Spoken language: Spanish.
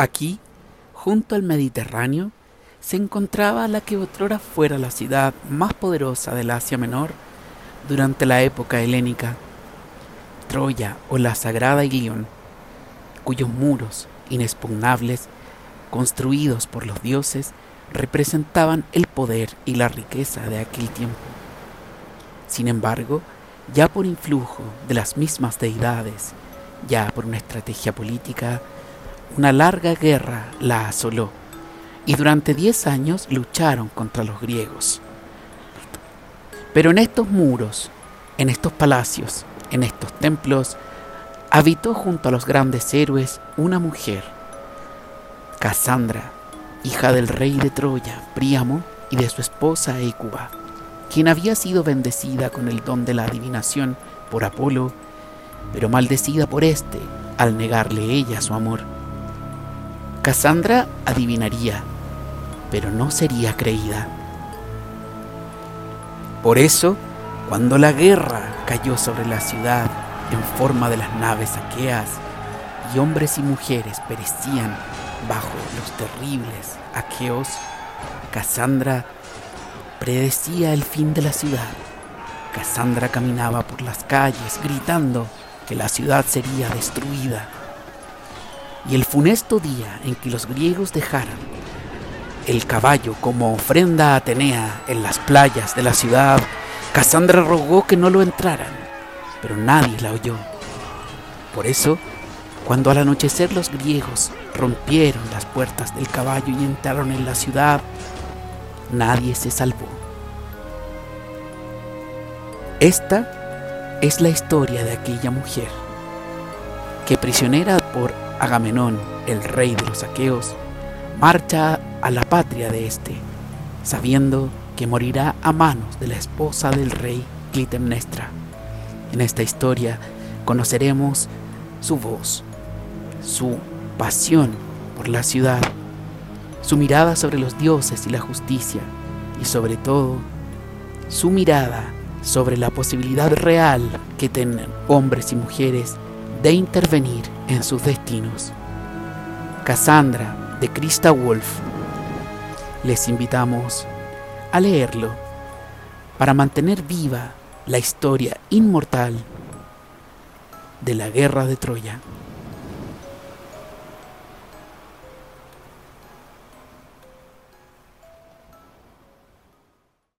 Aquí, junto al Mediterráneo, se encontraba la que otrora fuera la ciudad más poderosa del Asia Menor durante la época helénica, Troya o la Sagrada Ilión, cuyos muros inexpugnables, construidos por los dioses, representaban el poder y la riqueza de aquel tiempo. Sin embargo, ya por influjo de las mismas deidades, ya por una estrategia política, una larga guerra la asoló y durante diez años lucharon contra los griegos. Pero en estos muros, en estos palacios, en estos templos, habitó junto a los grandes héroes una mujer, Casandra, hija del rey de Troya, Príamo, y de su esposa Écuba, quien había sido bendecida con el don de la adivinación por Apolo, pero maldecida por éste al negarle ella su amor. Casandra adivinaría, pero no sería creída. Por eso, cuando la guerra cayó sobre la ciudad en forma de las naves aqueas, y hombres y mujeres perecían bajo los terribles aqueos, Casandra predecía el fin de la ciudad. Casandra caminaba por las calles gritando que la ciudad sería destruida. Y el funesto día en que los griegos dejaran el caballo como ofrenda a Atenea en las playas de la ciudad, Casandra rogó que no lo entraran, pero nadie la oyó. Por eso, cuando al anochecer los griegos rompieron las puertas del caballo y entraron en la ciudad, nadie se salvó. Esta es la historia de aquella mujer que prisionera por Agamenón, el rey de los aqueos, marcha a la patria de éste, sabiendo que morirá a manos de la esposa del rey Clitemnestra. En esta historia conoceremos su voz, su pasión por la ciudad, su mirada sobre los dioses y la justicia, y sobre todo, su mirada sobre la posibilidad real que tienen hombres y mujeres de intervenir en sus destinos. Cassandra de Krista Wolf. Les invitamos a leerlo para mantener viva la historia inmortal de la guerra de Troya.